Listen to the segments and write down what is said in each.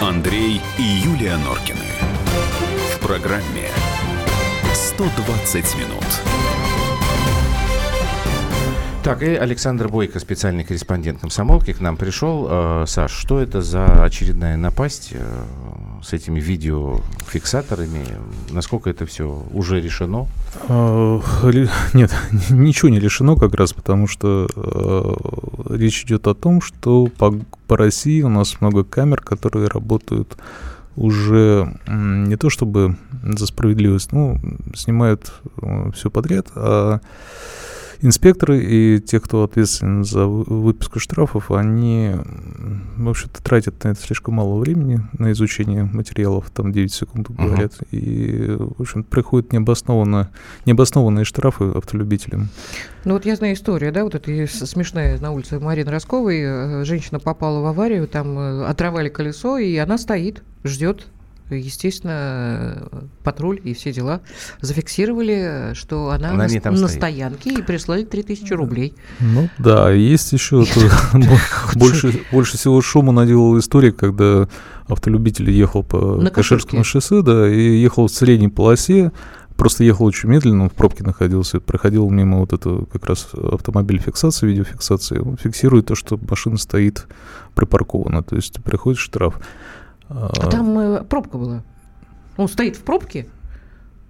Андрей и Юлия Норкины. В программе 120 минут. Так, и Александр Бойко, специальный корреспондент комсомолки, к нам пришел. Э, Саш, что это за очередная напасть э, с этими видеофиксаторами? Насколько это все уже решено? А, нет, ничего не решено как раз, потому что э, речь идет о том, что по, по России у нас много камер, которые работают уже не то чтобы за справедливость, ну, снимают э, все подряд, а инспекторы и те, кто ответственен за выписку штрафов, они, в общем-то, тратят на это слишком мало времени, на изучение материалов, там 9 секунд говорят, uh-huh. и, в общем приходят необоснованно, необоснованные штрафы автолюбителям. Ну вот я знаю историю, да, вот это смешная на улице Марины Росковой, э, женщина попала в аварию, там э, оторвали колесо, и она стоит, ждет естественно, патруль и все дела зафиксировали, что она, она на, на стоянке и прислали 3000 рублей. Ну да, есть еще больше, больше всего шума наделала история, когда автолюбитель ехал по Каширскому шоссе, да, и ехал в средней полосе, просто ехал очень медленно, в пробке находился, проходил мимо вот этого как раз автомобиль фиксации, видеофиксации, он фиксирует то, что машина стоит припаркована, то есть приходит штраф. А там э, пробка была. Он стоит в пробке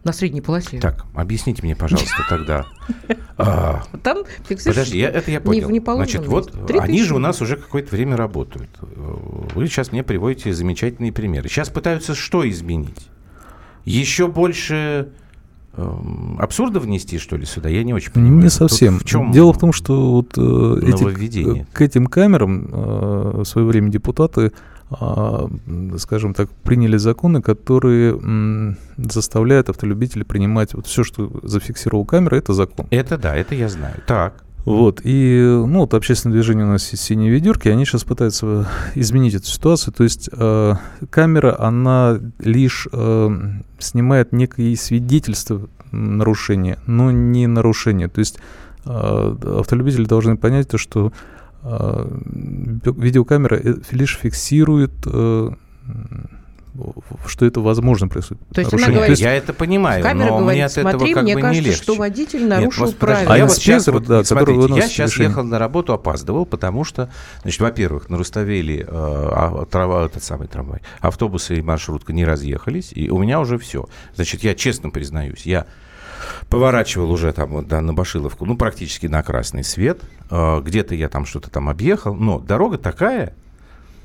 на средней полосе. Так, объясните мне, пожалуйста, тогда. А, там Подожди, это я понял. Значит, вот они же у нас уже какое-то время работают. Вы сейчас мне приводите замечательные примеры. Сейчас пытаются что изменить? Еще больше эм, абсурда внести, что ли, сюда? Я не очень понимаю. Не совсем. в чем Дело в том, что вот э, эти, к этим камерам э, в свое время депутаты скажем так, приняли законы, которые заставляют автолюбителей принимать вот все, что зафиксировал камера, это закон. Это да, это я знаю. Так. Вот, и, ну, вот общественное движение у нас есть «Синие ведерки», они сейчас пытаются изменить эту ситуацию, то есть э, камера, она лишь э, снимает некие свидетельства нарушения, но не нарушения, то есть э, автолюбители должны понять то, что а, видеокамера э, лишь фиксирует э, что это возможно происходит. То есть она говорит, я это понимаю, камера но говорит, мне от смотри, этого как мне бы кажется, не легче. что водитель нарушил Нет, правила. А я вот сейчас, вот, да, смотрите, я сейчас решение. ехал на работу, опаздывал, потому что, значит, во-первых, на Руставели э, а, трава, этот самый трамвай, автобусы и маршрутка не разъехались, и у меня уже все. Значит, я честно признаюсь, я поворачивал уже там вот, да, на Башиловку, ну, практически на красный свет. Э, где-то я там что-то там объехал, но дорога такая,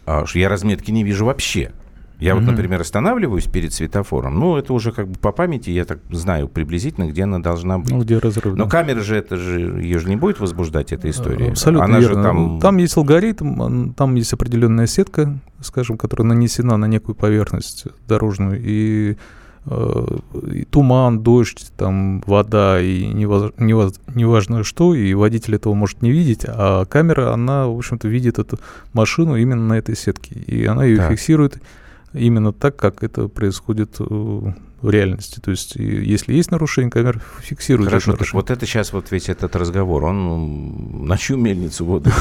э, что я разметки не вижу вообще. Я mm-hmm. вот, например, останавливаюсь перед светофором, ну, это уже как бы по памяти, я так знаю приблизительно, где она должна быть. Ну, где разрыв. Но да. камера же, это же, ее же не будет возбуждать, эта история. Абсолютно она верно. Же там... там есть алгоритм, там есть определенная сетка, скажем, которая нанесена на некую поверхность дорожную, и и туман, дождь, там вода и неважно, неважно что, и водитель этого может не видеть, а камера, она, в общем-то, видит эту машину именно на этой сетке, и она ее так. фиксирует именно так, как это происходит э, в реальности. То есть, если есть нарушение, камера фиксирует Хорошо, это так вот это сейчас вот весь этот разговор, он на чью мельницу воду?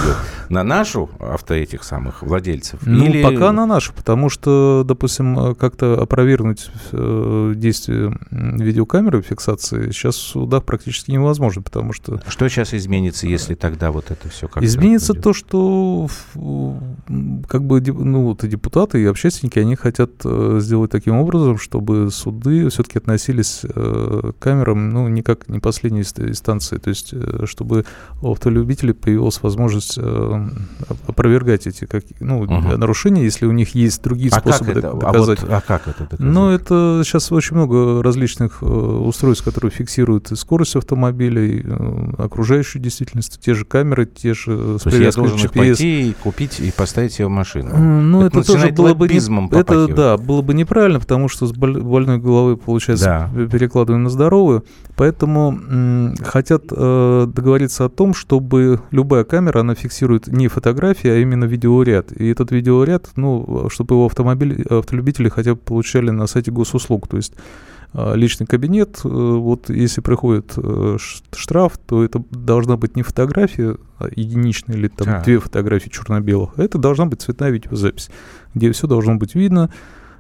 На нашу авто этих самых владельцев? Ну, Или... пока на нашу, потому что, допустим, как-то опровергнуть э, действие видеокамеры фиксации сейчас в судах практически невозможно, потому что... Что сейчас изменится, если тогда вот это все как Изменится то, что как бы ну, вот, и депутаты, и общественники, они хотят э, сделать таким образом, чтобы суды суды все-таки относились э, к камерам, ну, не как не последней инстанции, то есть, э, чтобы у автолюбителей появилась возможность э, опровергать эти как, ну, угу. нарушения, если у них есть другие а способы как это? доказать. А, вот, а как это доказать? Ну, это сейчас очень много различных устройств, которые фиксируют скорость автомобиля, окружающую действительность, те же камеры, те же с я должен GPS. пойти и купить и поставить себе в машину. Ну, это, это тоже было бы не, это, да, было бы неправильно, потому что с больной головой головы, получается, да. перекладываем на здоровую. Поэтому м, хотят э, договориться о том, чтобы любая камера, она фиксирует не фотографии, а именно видеоряд. И этот видеоряд, ну, чтобы его автомобиль, автолюбители хотя бы получали на сайте госуслуг. То есть а, личный кабинет, э, вот если приходит э, штраф, то это должна быть не фотография а единичная или там Так. две фотографии черно-белых, а это должна быть цветная видеозапись, где все должно быть видно, а,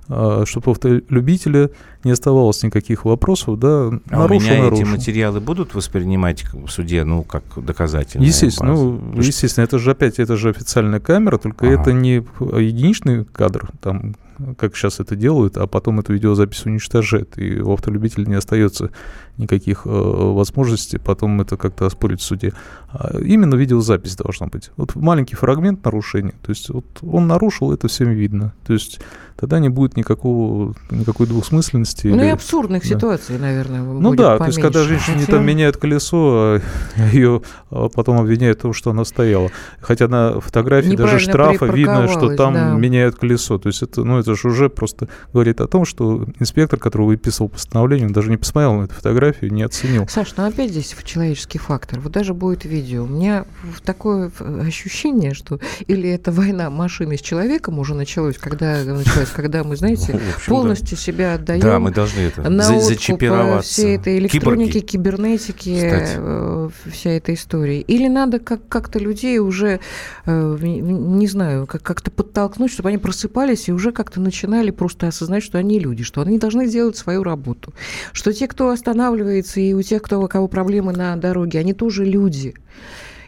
чтобы у автолюбителя не оставалось никаких вопросов, да, А у нарушил, меня эти нарушил. материалы будут воспринимать в суде, ну, как доказательные? Естественно, базы? ну, Потому что- естественно, это же опять, это же официальная камера, только Ага. это не единичный кадр, там, как сейчас это делают, а потом эту видеозапись уничтожает, и у автолюбителя не остается никаких э, возможностей потом это как-то оспорить в суде. А именно видеозапись должна быть. Вот маленький фрагмент нарушения, то есть вот он нарушил, это всем видно. То есть тогда не будет никакого, никакой двусмысленности. Ну и или- абсурдных да. ситуаций, наверное, Ну да, то есть когда поменьше. женщине Хотя- там меняют колесо, а ее а, потом обвиняют в том, что она стояла. Хотя на фотографии даже штрафа видно, что там да. меняют колесо. То есть это, ну, это же уже просто говорит о том, что инспектор, который выписывал постановление, он даже не посмотрел на эту фотографию, не оценил. Саш, ну опять здесь в человеческий фактор. Вот даже будет видео. У меня такое ощущение, что или это война машины с человеком уже началась, когда началась, когда мы, знаете, Ну, общем, полностью себя отдаем. Да, мы должны это на за- э, зачипироваться. всей этой электроники, Киборги. кибернетики, э, вся эта история. Или надо как- как-то людей уже, э, не знаю, как- как-то подтолкнуть, чтобы они просыпались и уже как-то начинали просто осознать, что они люди, что они должны делать свою работу. Что те, кто останавливается, и у тех, кто, у кого проблемы на дороге, они тоже люди.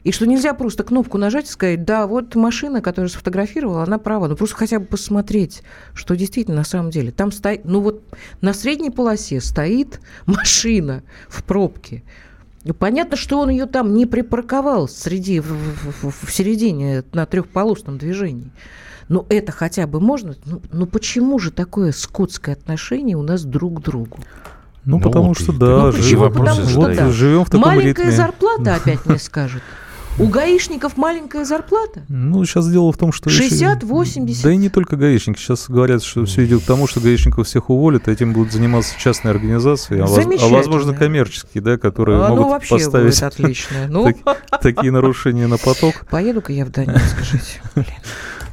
И что нельзя просто кнопку нажать и сказать, да, вот машина, которая сфотографировала, она права. Ну, просто хотя бы посмотреть, что действительно на самом деле. Там стоит, ну вот на средней полосе стоит машина в пробке. Понятно, что он ее там не припарковал среди, в, в- в- середине на трехполосном движении. Но это хотя бы можно. Ну, ну почему же такое скотское отношение у нас друг к другу? Ну, Ну потому вот, что и- да, ну, жи- почему? Потому что вот да. живем в таком Маленькая ритме. зарплата, опять мне скажут. У гаишников маленькая зарплата? Ну, сейчас дело в том, что... еще- 60, 80? Да и не только гаишники. Сейчас говорят, что все идет к тому, что гаишников всех уволят, а этим будут заниматься частные организации, а, воз- а возможно коммерческие, да, которые А, ну, могут вообще поставить отлично. Ну, так- такие нарушения на поток. поеду-ка я в Донецк жить.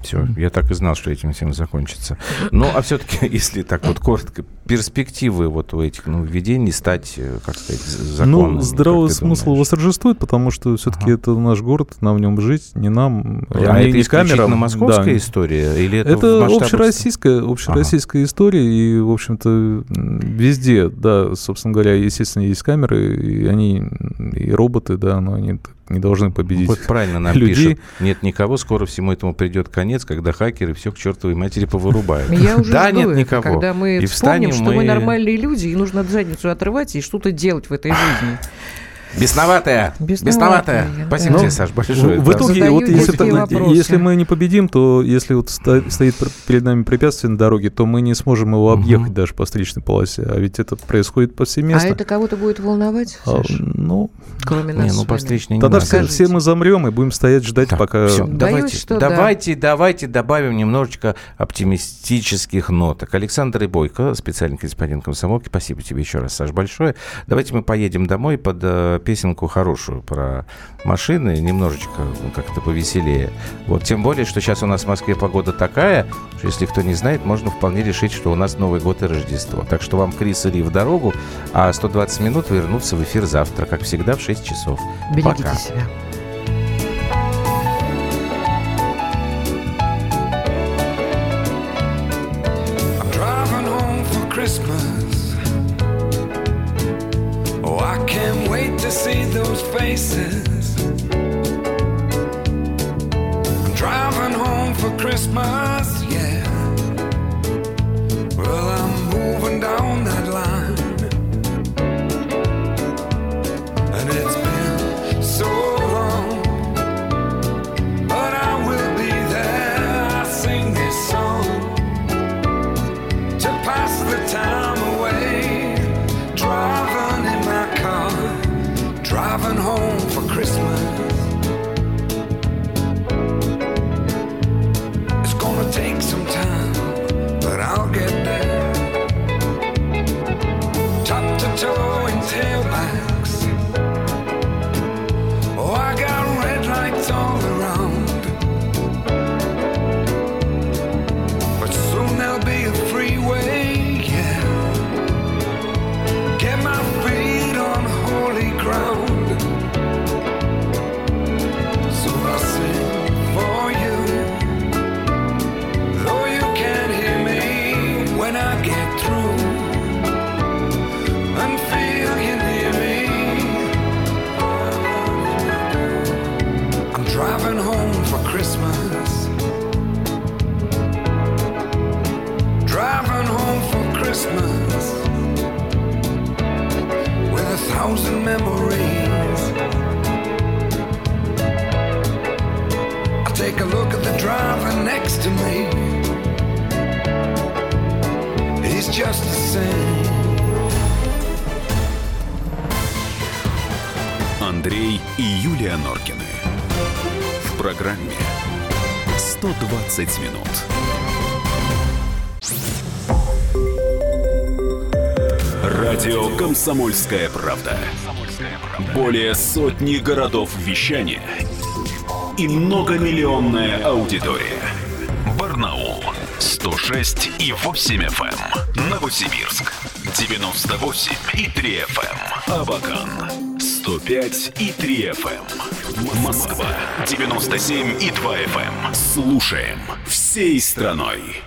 Все, я так и знал, что этим всем закончится. Ну, а все-таки, если так вот коротко, перспективы вот у этих нововведений стать, э, как сказать, з- законными. Ну, здравый смысл восторжествует, потому что все-таки Ага. это наш город, нам в нем жить, не нам, А не, это не исключительно камерам. московская Да. история? Или это, Это, общероссийская, общероссийская история, и, в общем-то, везде, да, собственно говоря, естественно, есть камеры, и они, и роботы, да, но они так не должны победить. Вот правильно нам людей. пишут. Нет никого, скоро всему этому придет конец, когда хакеры все к чертовой матери повырубают. Я уже да, жду нет это, никого. когда мы И вспомним, встанем что мы мы- нормальные люди, и нужно задницу отрывать и что-то делать в этой жизни. Бесноватая! Бесноватая, Бесноватая! Спасибо Ну, тебе, Саш, большое. В, в итоге, вот если, мы не победим, то если вот стоит перед нами препятствие на дороге, то мы не сможем его объехать даже по встречной полосе. А ведь это происходит А повсеместно. это кого-то будет волновать, А, Саш? ну, Кроме нас Не, с ну по встречной не тогда все, мы замрем и будем стоять ждать, пока... давайте, давайте, давайте добавим немножечко оптимистических ноток. Александр Бойко, специальный корреспондент комсомолки. Спасибо тебе еще раз, Саш, большое. Давайте мы поедем домой под э, песенку хорошую про машины, немножечко ну, как-то повеселее. Вот, тем более, что сейчас у нас в Москве погода такая, что если кто не знает, можно вполне решить, что у нас Новый год и Рождество. Так что вам Крис и Ли в дорогу, а 120 минут вернутся в эфир завтра, как всегда, в 6 часов. Берегите Пока. себя. Christmas. See those faces. I'm driving home for Christmas, Driving home for Christmas. With a thousand memories. I take a look at the driver next to me. He's just the same. Андрей и Юлия Норкины. В программе 120 минут. Радио «Комсомольская правда». Более сотни городов вещания и многомиллионная аудитория. Барнаул 106 и 8 FM. Новосибирск 98 и 3 FM. Абакан 105 и 3 FM. Москва 97 и 2 FM. Слушаем всей страной.